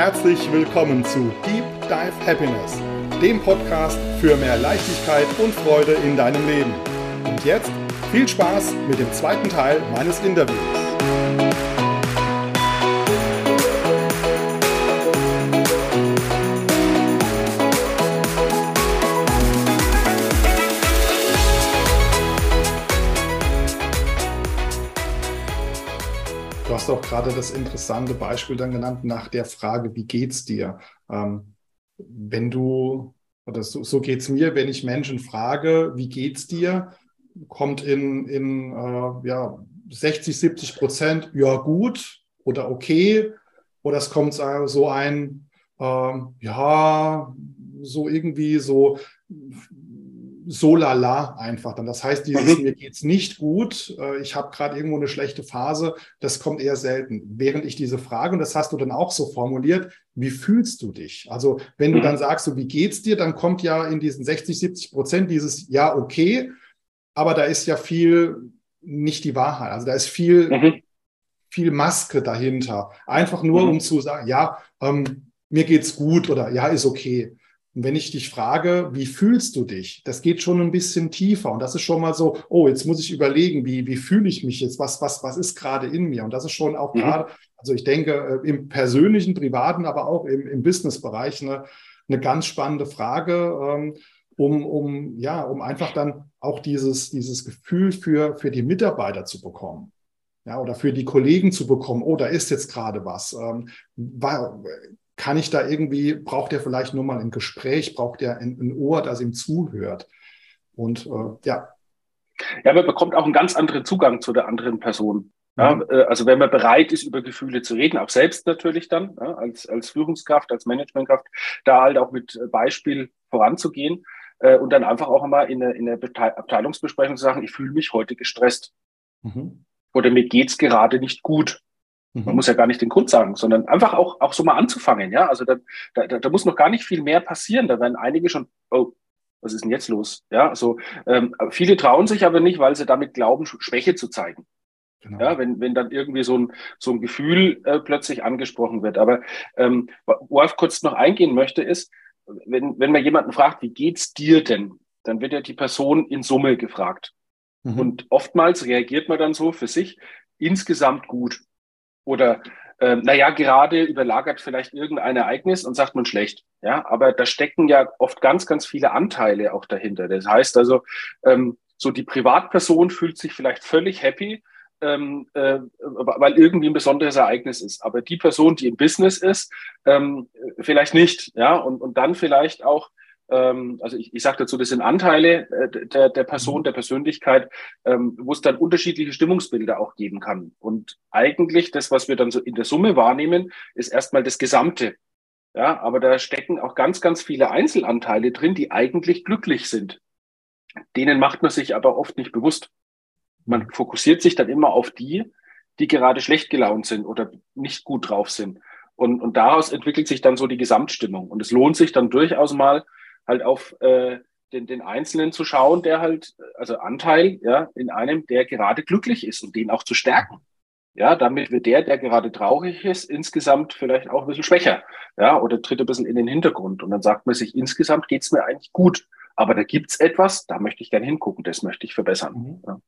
herzlich willkommen zu Deep Dive Happiness, dem Podcast für mehr Leichtigkeit und Freude in deinem Leben. Und jetzt viel Spaß mit dem zweiten Teil meines Interviews. Auch gerade das interessante Beispiel dann genannt nach der Frage, wie geht's dir? Ähm, wenn du, oder so, so geht es mir, wenn ich Menschen frage, wie geht's dir, kommt in, in äh, ja, 60, 70 Prozent, ja gut oder okay, oder es kommt so ein, äh, ja, so irgendwie so so lala einfach dann. Das heißt, dieses mhm. mir geht's nicht gut, äh, ich habe gerade irgendwo eine schlechte Phase, das kommt eher selten. Während ich diese Frage, und das hast du dann auch so formuliert, wie fühlst du dich? Also wenn du mhm. dann sagst, so wie geht's dir, dann kommt ja in diesen 60, 70 Prozent dieses ja, okay, aber da ist ja viel nicht die Wahrheit. Also da ist viel, mhm. viel Maske dahinter. Einfach nur, mhm. um zu sagen, ja, ähm, mir geht's gut oder ja, ist okay. Und wenn ich dich frage, wie fühlst du dich? Das geht schon ein bisschen tiefer. Und das ist schon mal so, oh, jetzt muss ich überlegen, wie, wie fühle ich mich jetzt? Was, was, was ist gerade in mir? Und das ist schon auch mhm. gerade, also ich denke, äh, im persönlichen, privaten, aber auch im, im Businessbereich eine, eine ganz spannende Frage, ähm, um, um, ja, um einfach dann auch dieses, dieses Gefühl für, für die Mitarbeiter zu bekommen. Ja, oder für die Kollegen zu bekommen, oh, da ist jetzt gerade was. Ähm, war, kann ich da irgendwie, braucht er vielleicht nur mal ein Gespräch, braucht er ein, ein Ohr, das ihm zuhört. Und äh, ja. Ja, man bekommt auch einen ganz anderen Zugang zu der anderen Person. Ja, mhm. Äh, also wenn man bereit ist, über Gefühle zu reden, auch selbst natürlich dann, ja, als, als Führungskraft, als Managementkraft, da halt auch mit Beispiel voranzugehen äh, und dann einfach auch mal in der, in der Abteilungsbesprechung zu sagen, ich fühle mich heute gestresst. Mhm. Oder mir geht's gerade nicht gut. Man mhm. muss ja gar nicht den Grund sagen, sondern einfach auch, auch so mal anzufangen. Ja, also da, da, da muss noch gar nicht viel mehr passieren. Da werden einige schon, oh, was ist denn jetzt los? Ja, also ähm, viele trauen sich aber nicht, weil sie damit glauben, Schwäche zu zeigen. Genau. Ja, wenn, wenn dann irgendwie so ein, so ein Gefühl äh, plötzlich angesprochen wird. Aber ähm, worauf kurz noch eingehen möchte, ist, wenn, wenn man jemanden fragt, wie geht's dir denn, dann wird ja die Person in Summe gefragt. Mhm. Und oftmals reagiert man dann so für sich insgesamt gut. Oder äh, naja, gerade überlagert vielleicht irgendein Ereignis und sagt man schlecht. Ja, aber da stecken ja oft ganz, ganz viele Anteile auch dahinter. Das heißt also, ähm, so die Privatperson fühlt sich vielleicht völlig happy, ähm, äh, weil irgendwie ein besonderes Ereignis ist. Aber die Person, die im Business ist, ähm, vielleicht nicht. Ja, und, und dann vielleicht auch also ich, ich sage dazu, das sind Anteile äh, der, der Person, mhm. der Persönlichkeit, ähm, wo es dann unterschiedliche Stimmungsbilder auch geben kann. Und eigentlich das, was wir dann so in der Summe wahrnehmen, ist erstmal das Gesamte. Ja, aber da stecken auch ganz, ganz viele Einzelanteile drin, die eigentlich glücklich sind. Denen macht man sich aber oft nicht bewusst. Man fokussiert sich dann immer auf die, die gerade schlecht gelaunt sind oder nicht gut drauf sind. Und, und daraus entwickelt sich dann so die Gesamtstimmung. Und es lohnt sich dann durchaus mal, halt auf äh, den, den Einzelnen zu schauen, der halt, also Anteil, ja, in einem, der gerade glücklich ist und den auch zu stärken. Ja, damit wird der, der gerade traurig ist, insgesamt vielleicht auch ein bisschen schwächer, ja, oder tritt ein bisschen in den Hintergrund. Und dann sagt man sich, insgesamt geht's mir eigentlich gut. Aber da gibt's etwas, da möchte ich gerne hingucken, das möchte ich verbessern. Mhm. Ja.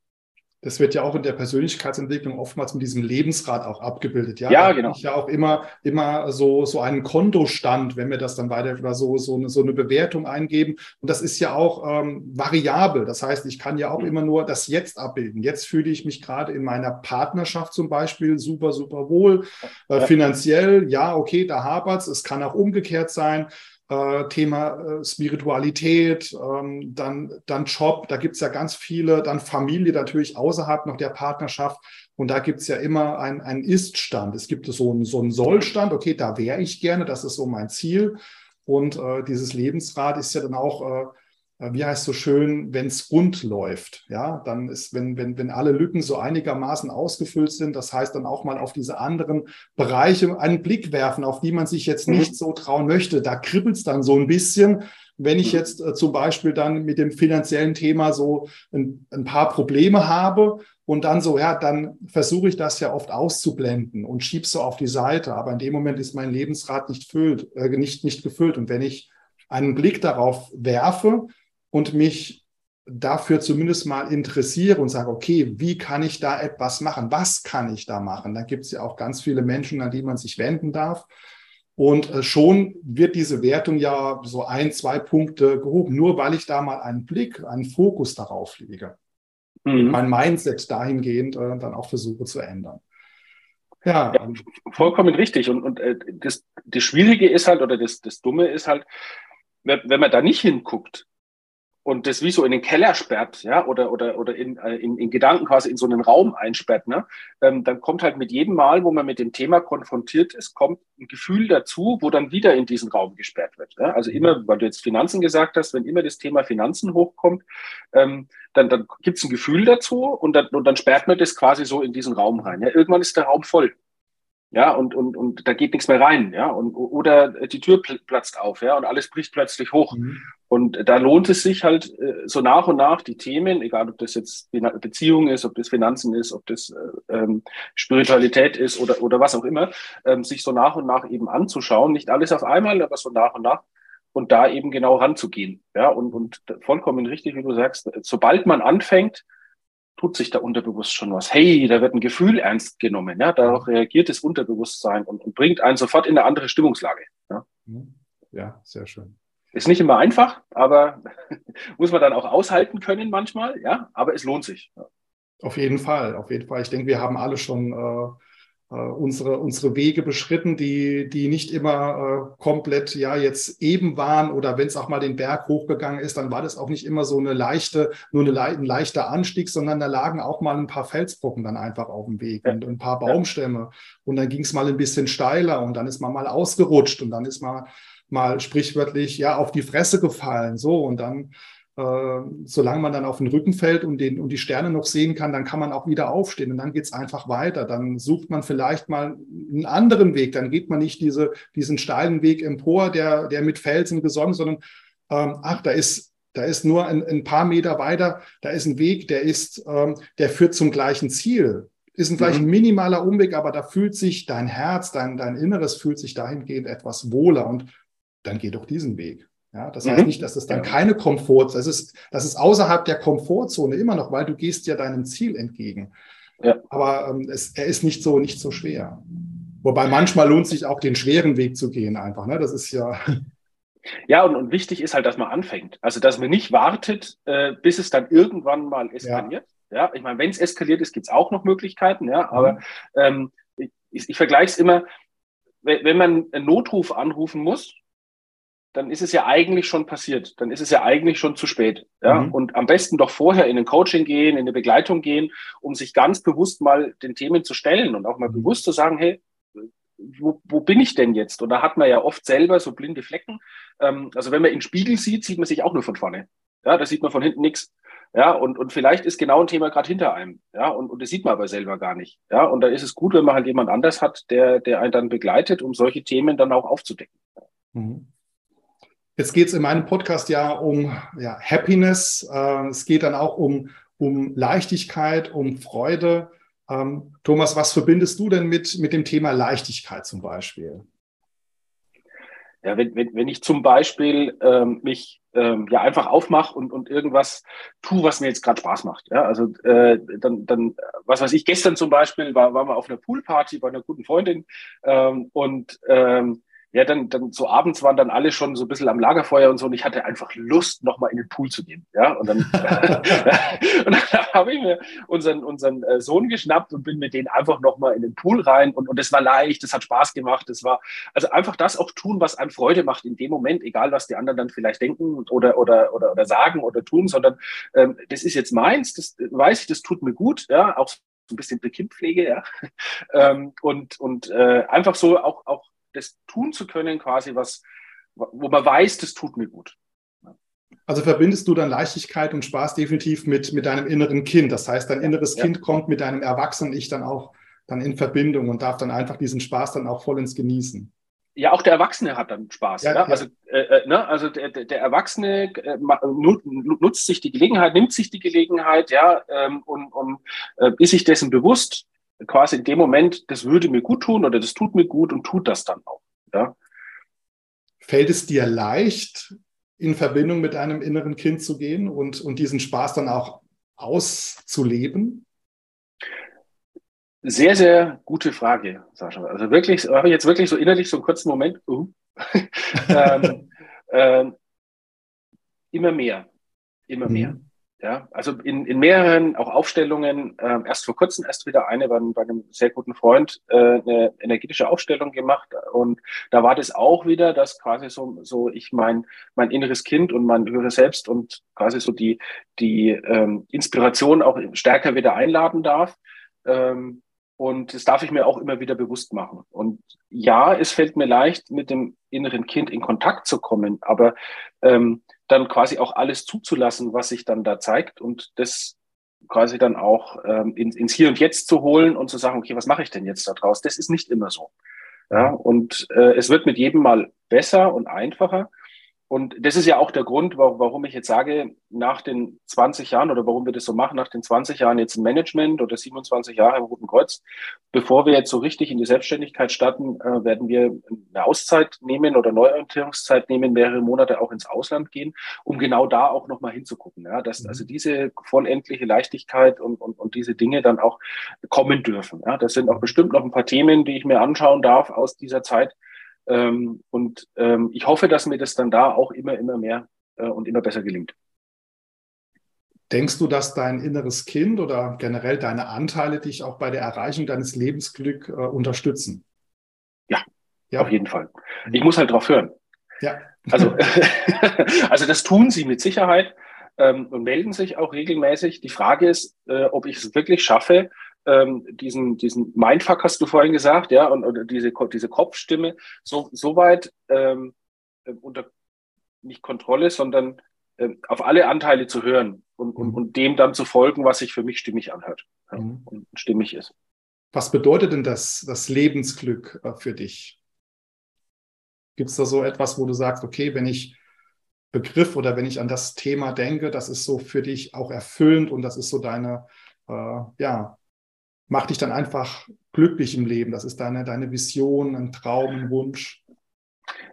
Das wird ja auch in der Persönlichkeitsentwicklung oftmals mit diesem Lebensrat auch abgebildet. Ja, ja genau. Ich ja auch immer, immer so, so einen Kontostand, wenn wir das dann weiter oder so, so eine, so eine Bewertung eingeben. Und das ist ja auch ähm, variabel. Das heißt, ich kann ja auch mhm. immer nur das Jetzt abbilden. Jetzt fühle ich mich gerade in meiner Partnerschaft zum Beispiel super, super wohl. Äh. Finanziell, ja, okay, da hapert's. Es kann auch umgekehrt sein. Äh, Thema äh, Spiritualität, ähm, dann, dann Job, da gibt es ja ganz viele, dann Familie natürlich außerhalb noch der Partnerschaft. Und da gibt es ja immer einen Ist-Stand. Es gibt so einen, so einen Soll-Stand, okay, da wäre ich gerne, das ist so mein Ziel. Und äh, dieses Lebensrad ist ja dann auch äh, wie heißt so schön, wenn es rund läuft. Ja, dann ist, wenn, wenn, wenn alle Lücken so einigermaßen ausgefüllt sind, das heißt dann auch mal auf diese anderen Bereiche einen Blick werfen, auf die man sich jetzt mhm. nicht so trauen möchte. Da kribbelt es dann so ein bisschen. Wenn ich mhm. jetzt äh, zum Beispiel dann mit dem finanziellen Thema so ein, ein paar Probleme habe, und dann so, ja, dann versuche ich das ja oft auszublenden und schiebe so auf die Seite. Aber in dem Moment ist mein Lebensrad nicht, füllt, äh, nicht, nicht gefüllt. Und wenn ich einen Blick darauf werfe und mich dafür zumindest mal interessiere und sage, okay, wie kann ich da etwas machen? Was kann ich da machen? Da gibt es ja auch ganz viele Menschen, an die man sich wenden darf. Und äh, schon wird diese Wertung ja so ein, zwei Punkte gehoben, nur weil ich da mal einen Blick, einen Fokus darauf lege mhm. mein Mindset dahingehend äh, dann auch versuche zu ändern. Ja, ja vollkommen richtig. Und, und äh, das, das Schwierige ist halt, oder das, das Dumme ist halt, wenn man da nicht hinguckt, und das wie so in den Keller sperrt, ja, oder, oder, oder in, äh, in, in Gedanken quasi in so einen Raum einsperrt, ne, ähm, dann kommt halt mit jedem Mal, wo man mit dem Thema konfrontiert ist, kommt ein Gefühl dazu, wo dann wieder in diesen Raum gesperrt wird. Ja? Also immer, weil du jetzt Finanzen gesagt hast, wenn immer das Thema Finanzen hochkommt, ähm, dann, dann gibt es ein Gefühl dazu und dann, und dann sperrt man das quasi so in diesen Raum rein. Ja? Irgendwann ist der Raum voll. Ja, und, und, und da geht nichts mehr rein, ja, und, oder die Tür platzt auf, ja, und alles bricht plötzlich hoch. Mhm. Und da lohnt es sich halt äh, so nach und nach die Themen, egal ob das jetzt Beziehung ist, ob das Finanzen ist, ob das äh, ähm, Spiritualität ist oder, oder was auch immer, ähm, sich so nach und nach eben anzuschauen. Nicht alles auf einmal, aber so nach und nach und da eben genau ranzugehen. Ja, und, und vollkommen richtig, wie du sagst, sobald man anfängt, tut sich da unterbewusst schon was. Hey, da wird ein Gefühl ernst genommen. Ja, darauf reagiert das Unterbewusstsein und, und bringt einen sofort in eine andere Stimmungslage. Ja, ja sehr schön. Ist nicht immer einfach, aber muss man dann auch aushalten können manchmal, ja, aber es lohnt sich. Ja. Auf jeden Fall, auf jeden Fall. Ich denke, wir haben alle schon äh, äh, unsere, unsere Wege beschritten, die, die nicht immer äh, komplett ja jetzt eben waren oder wenn es auch mal den Berg hochgegangen ist, dann war das auch nicht immer so eine leichte, nur eine, ein leichter Anstieg, sondern da lagen auch mal ein paar Felsbrocken dann einfach auf dem Weg und ein paar Baumstämme. Und dann ging es mal ein bisschen steiler und dann ist man mal ausgerutscht und dann ist man mal sprichwörtlich ja auf die Fresse gefallen. So und dann, äh, solange man dann auf den Rücken fällt und, den, und die Sterne noch sehen kann, dann kann man auch wieder aufstehen und dann geht es einfach weiter. Dann sucht man vielleicht mal einen anderen Weg. Dann geht man nicht diese, diesen steilen Weg empor, der, der mit Felsen gesonnen, sondern ähm, ach, da ist da ist nur ein, ein, paar Meter weiter, da ist ein Weg, der ist, ähm, der führt zum gleichen Ziel. Ist ein vielleicht mhm. ein minimaler Umweg, aber da fühlt sich dein Herz, dein, dein Inneres fühlt sich dahingehend etwas wohler. Und dann geh doch diesen Weg. Ja, das heißt mhm. nicht, dass es dann keine Komfort, das ist, das ist außerhalb der Komfortzone immer noch, weil du gehst ja deinem Ziel entgegen. Ja. Aber ähm, es, er ist nicht so, nicht so schwer. Wobei manchmal lohnt sich auch den schweren Weg zu gehen einfach. Ne? Das ist ja. Ja, und, und wichtig ist halt, dass man anfängt. Also, dass man nicht wartet, äh, bis es dann irgendwann mal eskaliert. Ja, ja ich meine, wenn es eskaliert ist, gibt es auch noch Möglichkeiten. Ja, aber mhm. ähm, ich, ich vergleiche es immer, wenn, wenn man einen Notruf anrufen muss, dann ist es ja eigentlich schon passiert. Dann ist es ja eigentlich schon zu spät. Ja? Mhm. Und am besten doch vorher in ein Coaching gehen, in eine Begleitung gehen, um sich ganz bewusst mal den Themen zu stellen und auch mal mhm. bewusst zu sagen, hey, wo, wo bin ich denn jetzt? Und da hat man ja oft selber so blinde Flecken. Ähm, also wenn man in den Spiegel sieht, sieht man sich auch nur von vorne. Ja, da sieht man von hinten nichts. Ja, und, und vielleicht ist genau ein Thema gerade hinter einem. Ja, und, und das sieht man aber selber gar nicht. Ja, und da ist es gut, wenn man halt jemand anders hat, der, der einen dann begleitet, um solche Themen dann auch aufzudecken. Mhm. Jetzt geht es in meinem Podcast ja um ja, Happiness. Äh, es geht dann auch um, um Leichtigkeit, um Freude. Ähm, Thomas, was verbindest du denn mit, mit dem Thema Leichtigkeit zum Beispiel? Ja, wenn, wenn, wenn ich zum Beispiel ähm, mich ähm, ja einfach aufmache und, und irgendwas tue, was mir jetzt gerade Spaß macht. Ja, also äh, dann, dann, was weiß ich, gestern zum Beispiel war, waren wir auf einer Poolparty bei einer guten Freundin ähm, und ähm, ja, dann, dann so abends waren dann alle schon so ein bisschen am Lagerfeuer und so und ich hatte einfach Lust, nochmal in den Pool zu gehen. Ja, und dann, und dann habe ich mir unseren, unseren äh, Sohn geschnappt und bin mit denen einfach nochmal in den Pool rein und, und es war leicht, es hat Spaß gemacht, es war, also einfach das auch tun, was einem Freude macht in dem Moment, egal was die anderen dann vielleicht denken oder, oder, oder, oder sagen oder tun, sondern ähm, das ist jetzt meins, das weiß ich, das tut mir gut, ja, auch so ein bisschen Kindpflege, ja, ähm, und, und äh, einfach so auch, auch das tun zu können, quasi was, wo man weiß, das tut mir gut. Also verbindest du dann Leichtigkeit und Spaß definitiv mit, mit deinem inneren Kind. Das heißt, dein inneres ja. Kind kommt mit deinem erwachsenen Ich dann auch dann in Verbindung und darf dann einfach diesen Spaß dann auch vollends genießen. Ja, auch der Erwachsene hat dann Spaß. Ja, ne? ja. Also, äh, äh ne? also der, der Erwachsene äh, nutzt sich die Gelegenheit, nimmt sich die Gelegenheit, ja, ähm, und, und äh, ist sich dessen bewusst, quasi in dem Moment, das würde mir gut tun oder das tut mir gut und tut das dann auch. Ja. Fällt es dir leicht, in Verbindung mit einem inneren Kind zu gehen und, und diesen Spaß dann auch auszuleben? Sehr, sehr gute Frage, Sascha. Also wirklich, habe ich jetzt wirklich so innerlich so einen kurzen Moment. Uh, ähm, ähm, immer mehr, immer mhm. Ja, also in, in mehreren auch Aufstellungen, äh, erst vor kurzem erst wieder eine bei, bei einem sehr guten Freund äh, eine energetische Aufstellung gemacht und da war das auch wieder, dass quasi so, so ich mein, mein inneres Kind und mein höheres Selbst und quasi so die, die ähm, Inspiration auch stärker wieder einladen darf. Ähm, und das darf ich mir auch immer wieder bewusst machen. Und ja, es fällt mir leicht, mit dem inneren Kind in Kontakt zu kommen, aber ähm, dann quasi auch alles zuzulassen, was sich dann da zeigt und das quasi dann auch ähm, in, ins Hier und Jetzt zu holen und zu sagen, okay, was mache ich denn jetzt da draus? Das ist nicht immer so. Ja, und äh, es wird mit jedem Mal besser und einfacher. Und das ist ja auch der Grund, warum ich jetzt sage, nach den 20 Jahren oder warum wir das so machen, nach den 20 Jahren jetzt im Management oder 27 Jahre im Roten Kreuz, bevor wir jetzt so richtig in die Selbstständigkeit starten, äh, werden wir eine Auszeit nehmen oder Neuorientierungszeit nehmen, mehrere Monate auch ins Ausland gehen, um genau da auch nochmal hinzugucken. Ja, dass mhm. also diese vollendliche Leichtigkeit und, und, und diese Dinge dann auch kommen dürfen. Ja, das sind auch bestimmt noch ein paar Themen, die ich mir anschauen darf aus dieser Zeit ähm, und ähm, ich hoffe, dass mir das dann da auch immer, immer mehr äh, und immer besser gelingt. Denkst du, dass dein inneres Kind oder generell deine Anteile dich auch bei der Erreichung deines Lebensglück äh, unterstützen? Ja, ja, auf jeden Fall. Ich muss halt drauf hören. Ja. Also, also das tun sie mit Sicherheit ähm, und melden sich auch regelmäßig. Die Frage ist, äh, ob ich es wirklich schaffe, ähm, diesen, diesen Mindfuck hast du vorhin gesagt, ja, und, und diese, diese Kopfstimme so, so weit ähm, äh, unter nicht Kontrolle, sondern äh, auf alle Anteile zu hören und, mhm. und, und dem dann zu folgen, was sich für mich stimmig anhört ja, mhm. und stimmig ist. Was bedeutet denn das, das Lebensglück äh, für dich? Gibt es da so etwas, wo du sagst, okay, wenn ich Begriff oder wenn ich an das Thema denke, das ist so für dich auch erfüllend und das ist so deine, äh, ja, macht dich dann einfach glücklich im Leben. Das ist deine, deine Vision, ein Traum, ein Wunsch.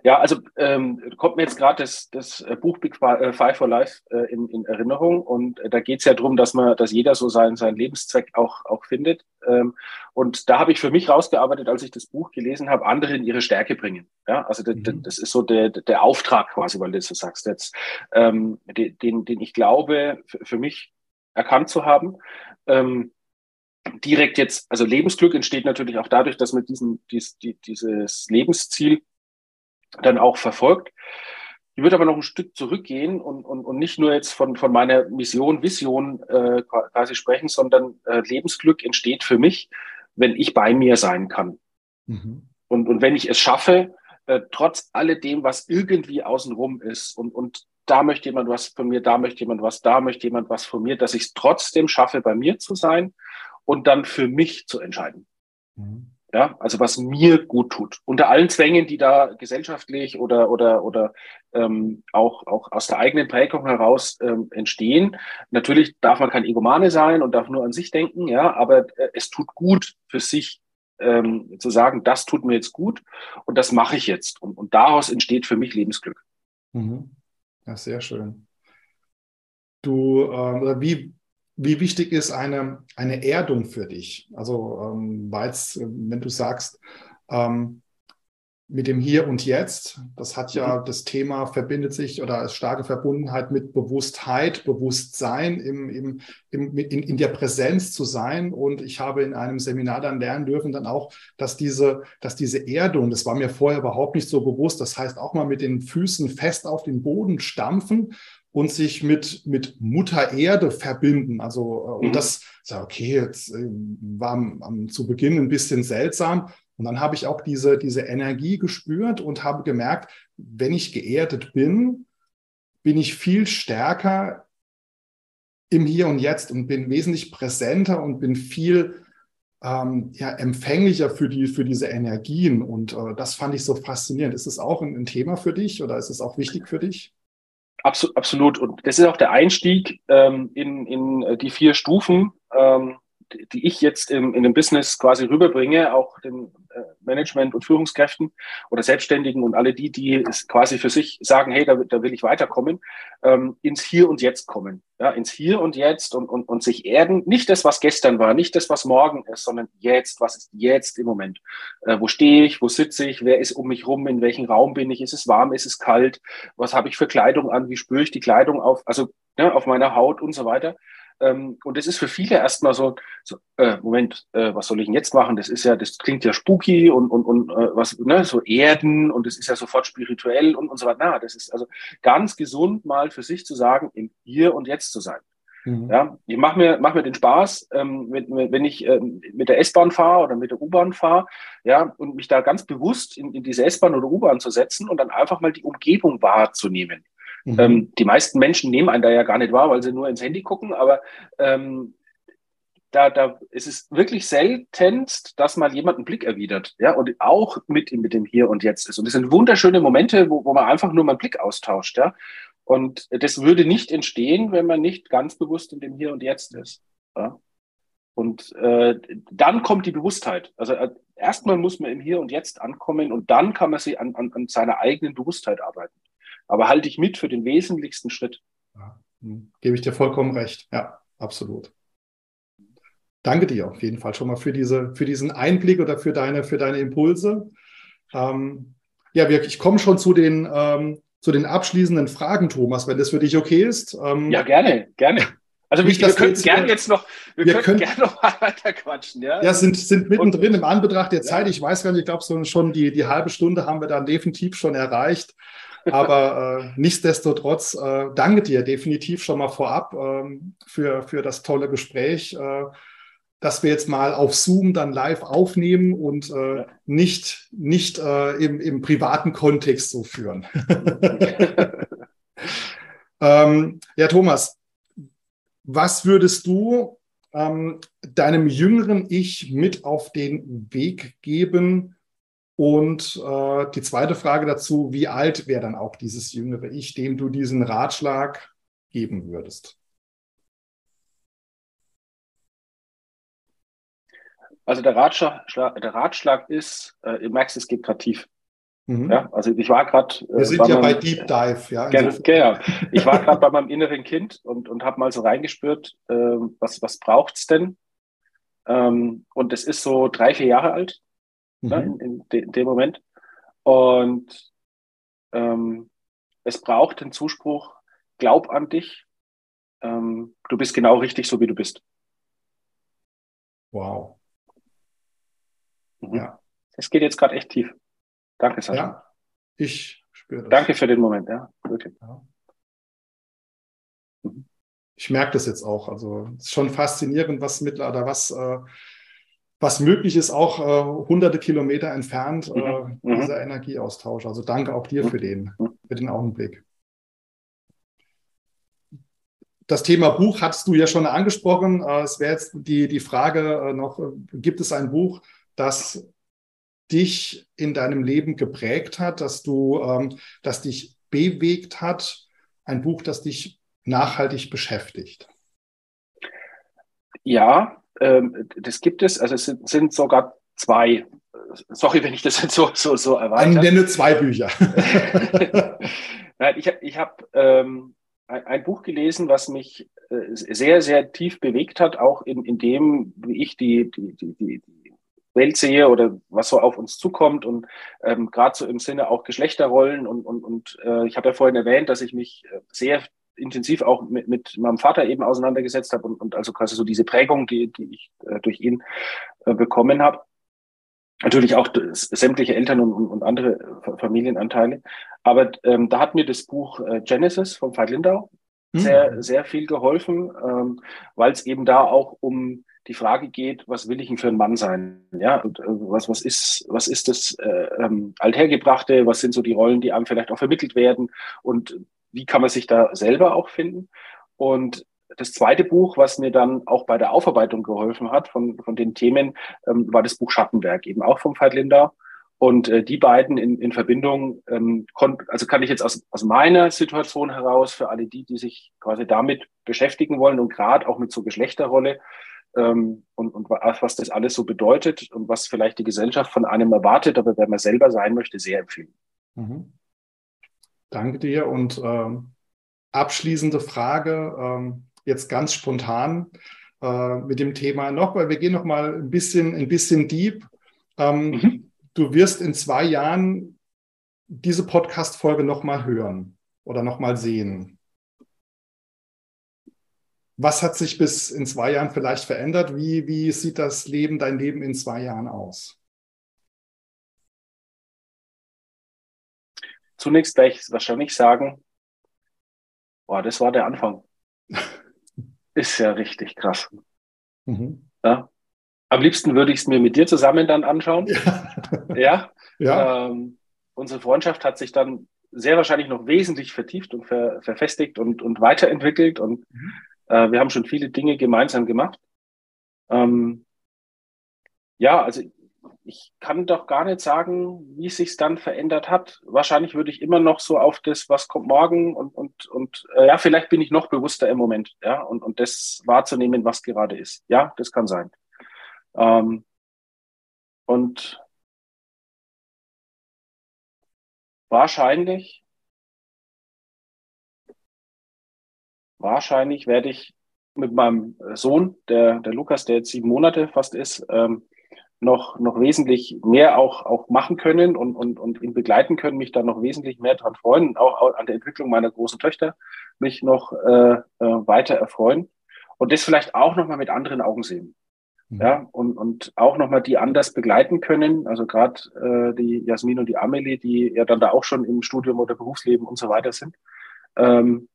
Ja, also ähm, kommt mir jetzt gerade das, das äh, Buch Big äh, Five for Life äh, in, in Erinnerung und äh, da geht es ja darum, dass man, dass jeder so seinen, seinen Lebenszweck auch, auch findet. Ähm, und da habe ich für mich rausgearbeitet, als ich das Buch gelesen habe, andere in ihre Stärke bringen. Ja, also das, mhm. das ist so der, der Auftrag quasi, weil du so sagst jetzt, ähm, den, den ich glaube für, für mich erkannt zu haben. Ähm, direkt jetzt, also Lebensglück entsteht natürlich auch dadurch, dass man diesen, dies, die, dieses Lebensziel dann auch verfolgt. Ich würde aber noch ein Stück zurückgehen und, und, und nicht nur jetzt von, von meiner Mission, Vision äh, quasi sprechen, sondern äh, Lebensglück entsteht für mich, wenn ich bei mir sein kann. Mhm. Und, und wenn ich es schaffe, äh, trotz alledem, was irgendwie außenrum ist und, und da möchte jemand was von mir, da möchte jemand was, da möchte jemand was von mir, dass ich es trotzdem schaffe, bei mir zu sein und dann für mich zu entscheiden. Mhm. Ja, also was mir gut tut. Unter allen Zwängen, die da gesellschaftlich oder oder oder ähm, auch auch aus der eigenen Prägung heraus ähm, entstehen. Natürlich darf man kein Egomane sein und darf nur an sich denken, ja, aber äh, es tut gut für sich ähm, zu sagen, das tut mir jetzt gut und das mache ich jetzt. Und, und daraus entsteht für mich Lebensglück. Mhm. Ja, sehr schön. Du, äh, wie, wie wichtig ist eine, eine Erdung für dich? Also, ähm, weil wenn du sagst, ähm, mit dem Hier und Jetzt, das hat ja, mhm. das Thema verbindet sich oder ist starke Verbundenheit mit Bewusstheit, Bewusstsein, im, im, im, in, in der Präsenz zu sein. Und ich habe in einem Seminar dann lernen dürfen, dann auch, dass diese, dass diese Erdung, das war mir vorher überhaupt nicht so bewusst, das heißt auch mal mit den Füßen fest auf den Boden stampfen und sich mit, mit Mutter Erde verbinden. Also, äh, und mhm. das, okay, jetzt äh, war am, zu Beginn ein bisschen seltsam. Und dann habe ich auch diese, diese Energie gespürt und habe gemerkt, wenn ich geerdet bin, bin ich viel stärker im Hier und Jetzt und bin wesentlich präsenter und bin viel ähm, ja, empfänglicher für, die, für diese Energien. Und äh, das fand ich so faszinierend. Ist es auch ein, ein, Thema für dich oder ist es auch wichtig für dich? Absolut. absolut. Und das ist auch der Einstieg ähm, in, in äh, die vier Stufen. Ähm, die ich jetzt im, in dem Business quasi rüberbringe, auch den Management und Führungskräften oder Selbstständigen und alle die, die es quasi für sich sagen, hey, da, da will ich weiterkommen, ähm, ins Hier und Jetzt kommen. Ja, ins Hier und Jetzt und, und, und sich erden. Nicht das, was gestern war, nicht das, was morgen ist, sondern jetzt, was ist jetzt im Moment? Äh, wo stehe ich, wo sitze ich, wer ist um mich rum, in welchem Raum bin ich, ist es warm, ist es kalt, was habe ich für Kleidung an, wie spüre ich die Kleidung auf, also ne, auf meiner Haut und so weiter. Ähm, und das ist für viele erstmal so, so äh, Moment, äh, was soll ich denn jetzt machen? Das ist ja, das klingt ja spooky und, und, und äh, was, ne, so Erden und das ist ja sofort spirituell und, und so weiter. Na, das ist also ganz gesund, mal für sich zu sagen, im Hier und Jetzt zu sein. Mhm. Ja, ich mache mir, mach mir den Spaß, ähm, wenn, wenn ich ähm, mit der S-Bahn fahre oder mit der U-Bahn fahre, ja, und mich da ganz bewusst in, in diese S-Bahn oder U-Bahn zu setzen und dann einfach mal die Umgebung wahrzunehmen. Mhm. Ähm, die meisten Menschen nehmen einen da ja gar nicht wahr, weil sie nur ins Handy gucken, aber ähm, da, da ist es wirklich seltenst, dass mal jemand einen Blick erwidert, ja, und auch mit, mit dem Hier und Jetzt ist. Und das sind wunderschöne Momente, wo, wo man einfach nur mal einen Blick austauscht, ja. Und das würde nicht entstehen, wenn man nicht ganz bewusst in dem Hier und Jetzt ist. Ja? Und äh, dann kommt die Bewusstheit. Also äh, erstmal muss man im Hier und Jetzt ankommen und dann kann man sie an, an, an seiner eigenen Bewusstheit arbeiten. Aber halte ich mit für den wesentlichsten Schritt. Ja, hm, gebe ich dir vollkommen recht. Ja, absolut. Danke dir auf jeden Fall schon mal für, diese, für diesen Einblick oder für deine, für deine Impulse. Ähm, ja, wir, ich komme schon zu den, ähm, zu den abschließenden Fragen, Thomas, wenn das für dich okay ist. Ähm, ja, gerne, gerne. Also nicht, wir, können gerne jetzt noch, wir, wir können, können gerne noch mal weiter quatschen. Ja, ja sind, sind mittendrin im Anbetracht der Zeit. Ich weiß gar nicht, ich glaube, so schon die, die halbe Stunde haben wir dann definitiv schon erreicht. Aber äh, nichtsdestotrotz äh, danke dir definitiv schon mal vorab ähm, für, für das tolle Gespräch, äh, dass wir jetzt mal auf Zoom dann live aufnehmen und äh, nicht, nicht äh, im, im privaten Kontext so führen. ähm, ja, Thomas, was würdest du ähm, deinem jüngeren Ich mit auf den Weg geben, und äh, die zweite Frage dazu, wie alt wäre dann auch dieses jüngere Ich, dem du diesen Ratschlag geben würdest? Also der Ratschlag, der Ratschlag ist, äh, ihr merkt, es geht gerade tief. Mhm. Ja, also ich war gerade. Äh, Wir sind ja bei Deep Dive, ja. Genau, genau. Ich war gerade bei meinem inneren Kind und, und habe mal so reingespürt, äh, was, was braucht es denn? Ähm, und es ist so drei, vier Jahre alt mhm. ne, in, de, dem Moment. Und ähm, es braucht den Zuspruch, glaub an dich, ähm, du bist genau richtig, so wie du bist. Wow. Mhm. Ja. Es geht jetzt gerade echt tief. Danke, Sascha. Ja, ich spüre das. Danke für den Moment, ja, wirklich. Ja. Mhm. Ich merke das jetzt auch. Also es ist schon faszinierend, was mittlerweile, was äh, was möglich ist, auch äh, hunderte Kilometer entfernt, äh, mhm. mhm. dieser Energieaustausch. Also danke auch dir mhm. für den, für den Augenblick. Das Thema Buch hattest du ja schon angesprochen. Äh, es wäre jetzt die, die Frage äh, noch, äh, gibt es ein Buch, das dich in deinem Leben geprägt hat, dass du, ähm, das dich bewegt hat, ein Buch, das dich nachhaltig beschäftigt? Ja, das gibt es. Also es sind, sind sogar zwei. Sorry, wenn ich das jetzt so, so, so erweitere. Nenne zwei Bücher. Nein, ich habe ich hab, ähm, ein, ein, Buch gelesen, was mich äh, sehr, sehr tief bewegt hat, auch in, in dem, wie ich die, die, die, die Welt sehe oder was so auf uns zukommt und ähm, gerade so im Sinne auch Geschlechterrollen und, und, und äh, ich habe ja vorhin erwähnt, dass ich mich äh, sehr intensiv auch mit, mit meinem Vater eben auseinandergesetzt habe und, und also quasi so diese Prägung, die, die ich äh, durch ihn äh, bekommen habe. Natürlich auch sämtliche Eltern und, und andere Familienanteile. Aber ähm, da hat mir das Buch äh, Genesis von Veit Lindau mhm. sehr, sehr viel geholfen, ähm, weil es eben da auch um die Frage geht, was will ich denn für ein Mann sein? Ja, und, äh, was, was ist, was ist das äh, ähm, Althergebrachte? Was sind so die Rollen, die einem vielleicht auch vermittelt werden? Und wie kann man sich da selber auch finden? Und das zweite Buch, was mir dann auch bei der Aufarbeitung geholfen hat von, von den Themen, ähm, war das Buch Schattenwerk, eben auch vom Veit Lindau. Und äh, die beiden in, in Verbindung, ähm, also kann ich jetzt aus, aus meiner Situation heraus für alle die, die sich quasi damit beschäftigen wollen und gerade auch mit so Geschlechterrolle ähm, und, und was das alles so bedeutet und was vielleicht die Gesellschaft von einem erwartet, aber wer man selber sein möchte, sehr empfehlen. Mhm. Danke dir und ähm, abschließende Frage, ähm, jetzt ganz spontan äh, mit dem Thema noch, weil wir gehen noch mal ein bisschen, ein bisschen deep. Ähm, mhm du wirst in zwei Jahren diese Podcast-Folge nochmal hören oder nochmal sehen. Was hat sich bis in zwei Jahren vielleicht verändert? Wie, wie sieht das Leben, dein Leben in zwei Jahren aus? Zunächst werde ich wahrscheinlich sagen, boah, das war der Anfang. Ist ja richtig krass. Mhm. Ja, am liebsten würde ich es mir mit dir zusammen dann anschauen. Ja. ja. ja. Ähm, unsere Freundschaft hat sich dann sehr wahrscheinlich noch wesentlich vertieft und ver verfestigt und, und weiterentwickelt. Und mhm. äh, wir haben schon viele Dinge gemeinsam gemacht. Ähm, ja, also ich kann doch gar nicht sagen, wie es sich dann verändert hat. Wahrscheinlich würde ich immer noch so auf das, was kommt morgen und, und, und äh, ja, vielleicht bin ich noch bewusster im Moment, ja, und, und das wahrzunehmen, was gerade ist. Ja, das kann sein. Ähm, und wahrscheinlich, wahrscheinlich werde ich mit meinem Sohn, der, der Lukas, der jetzt sieben Monate fast ist, ähm, noch, noch wesentlich mehr auch, auch machen können und, und, und ihn begleiten können, mich dann noch wesentlich mehr daran freuen, auch, auch an der Entwicklung meiner großen Töchter mich noch äh, äh, weiter erfreuen und das vielleicht auch nochmal mit anderen Augen sehen. Mhm. Ja, und, und auch nochmal die anders begleiten können. Also gerade äh, die Jasmin und die Amelie, die ja dann da auch schon im Studium oder Berufsleben und so weiter sind. Ähm,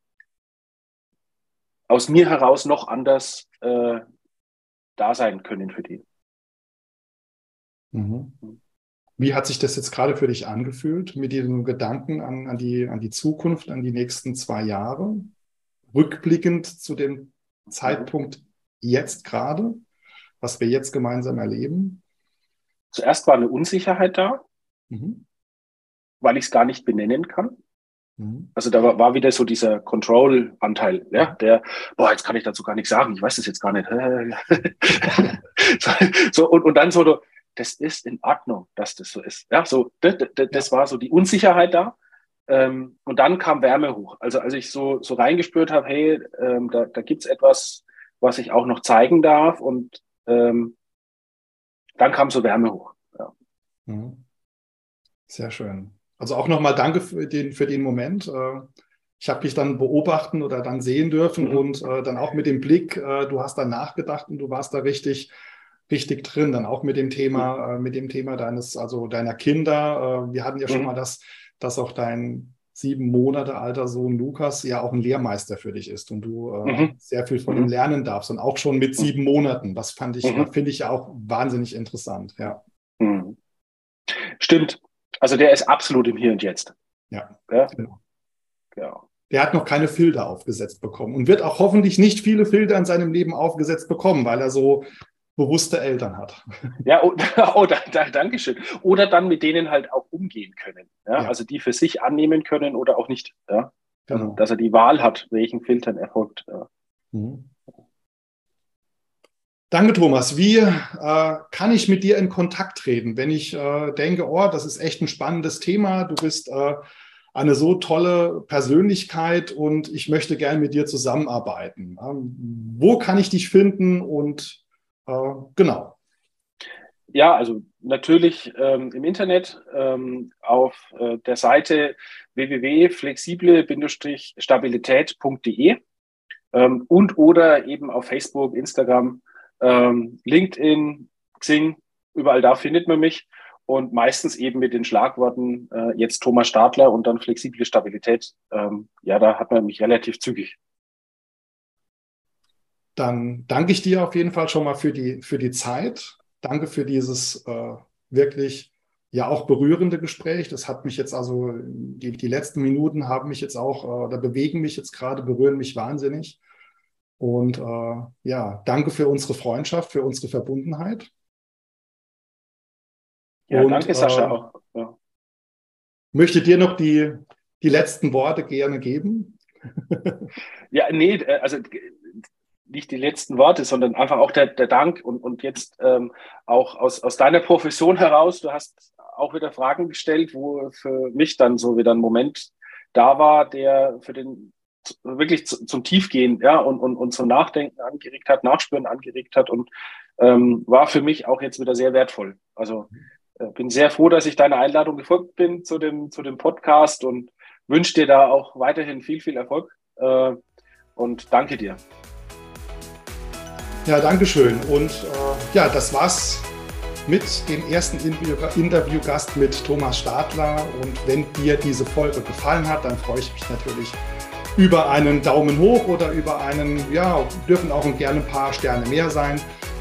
aus mir heraus noch anders äh, da sein können für die. Mhm. Wie hat sich das jetzt gerade für dich angefühlt, mit diesem Gedanken an, an, die, an die Zukunft, an die nächsten zwei Jahre? Rückblickend zu dem Zeitpunkt jetzt gerade? was wir jetzt gemeinsam erleben? Zuerst war eine Unsicherheit da, mhm. weil ich es gar nicht benennen kann. Mhm. Also da war, war, wieder so dieser Control-Anteil, ja, der, boah, jetzt kann ich dazu gar nichts sagen, ich weiß das jetzt gar nicht. so, und, und dann so, das ist in Ordnung, dass das so ist. Ja, so, das, das, war so die Unsicherheit da. Ähm, und dann kam Wärme hoch. Also als ich so, so reingespürt habe, hey, ähm, da, da gibt es etwas, was ich auch noch zeigen darf und ähm, dann kam so Wärme hoch. Ja. Mhm. Sehr schön. Also auch nochmal danke für den, für den Moment. Äh, ich habe dich dann beobachten oder dann sehen dürfen mhm. und äh, dann auch mit dem Blick, äh, du hast dann nachgedacht und du warst da richtig, richtig drin, dann auch mit dem Thema, mhm. mit dem Thema deines, also deiner Kinder. wir hatten ja schon mhm. mal das, dass auch dein sieben Monate alter Sohn Lukas ja auch ein Lehrmeister für dich ist und du äh, mhm. sehr viel von ihm mhm. lernen darfst und auch schon mit mhm. sieben Monaten. Das fand ich, mhm. finde ich ja auch wahnsinnig interessant, ja. Mhm. Stimmt. Also der ist absolut im Hier und Jetzt. Ja. ja? Genau. Ja. Der hat noch keine Filter aufgesetzt bekommen und wird auch hoffentlich nicht viele Filter in seinem Leben aufgesetzt bekommen, weil er so bewusste Eltern hat. Ja, oh, oh da, da, danke schön. Oder dann mit denen halt auch umgehen können. Ja? ja. Also die für sich annehmen können oder auch nicht. Ja? Also, genau. dass er die Wahl hat, welchen Filtern er folgt. Ja. Mhm. Danke, Thomas. Wie äh, kann ich mit dir in Kontakt treten, wenn ich äh, denke, oh, das ist echt ein spannendes Thema, du bist äh, eine so tolle Persönlichkeit und ich möchte gern mit dir zusammenarbeiten. Ähm, wo kann ich dich finden und genau. Ja, also natürlich ähm, im Internet ähm, auf äh, der Seite www.flexible-stabilität.de ähm, und oder eben auf Facebook, Instagram, ähm, LinkedIn, Xing, überall da findet man mich und meistens eben mit den Schlagworten äh, jetzt Thomas Stadler und dann flexible Stabilität. Ähm, ja, da hat man mich relativ zügig dann danke ich dir auf jeden Fall schon mal für die, für die Zeit. Danke für dieses äh, wirklich ja auch berührende Gespräch. Das hat mich jetzt also, die, die letzten Minuten haben mich jetzt auch, äh, oder bewegen mich jetzt gerade, berühren mich wahnsinnig. Und äh, ja, danke für unsere Freundschaft, für unsere Verbundenheit. Ja, und, danke, Sascha. Äh, auch. Ja. Möchte dir noch die, die letzten Worte gerne geben? ja, nee, äh, also nicht die letzten Worte, sondern einfach auch der, der Dank und, und jetzt ähm, auch aus, aus deiner Profession heraus. Du hast auch wieder Fragen gestellt, wo für mich dann so wieder ein Moment da war, der für den wirklich zum Tiefgehen ja, und, und, und zum Nachdenken angeregt hat, Nachspüren angeregt hat und ähm, war für mich auch jetzt wieder sehr wertvoll. Also äh, bin sehr froh, dass ich deiner Einladung gefolgt bin zu dem, zu dem Podcast und wünsche dir da auch weiterhin viel, viel Erfolg äh, und danke dir. Ja, danke schön. Und äh, ja, das war's mit dem ersten Interviewgast mit Thomas Stadler. Und wenn dir diese Folge gefallen hat, dann freue ich mich natürlich über einen Daumen hoch oder über einen, ja, dürfen auch gerne ein paar Sterne mehr sein.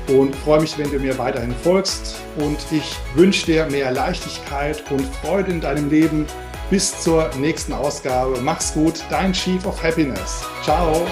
Und freue mich, wenn du mir weiterhin folgst. Und ich wünsche dir mehr Leichtigkeit und Freude in deinem Leben. Bis zur nächsten Ausgabe. Mach's gut, dein Chief of Happiness. Ciao.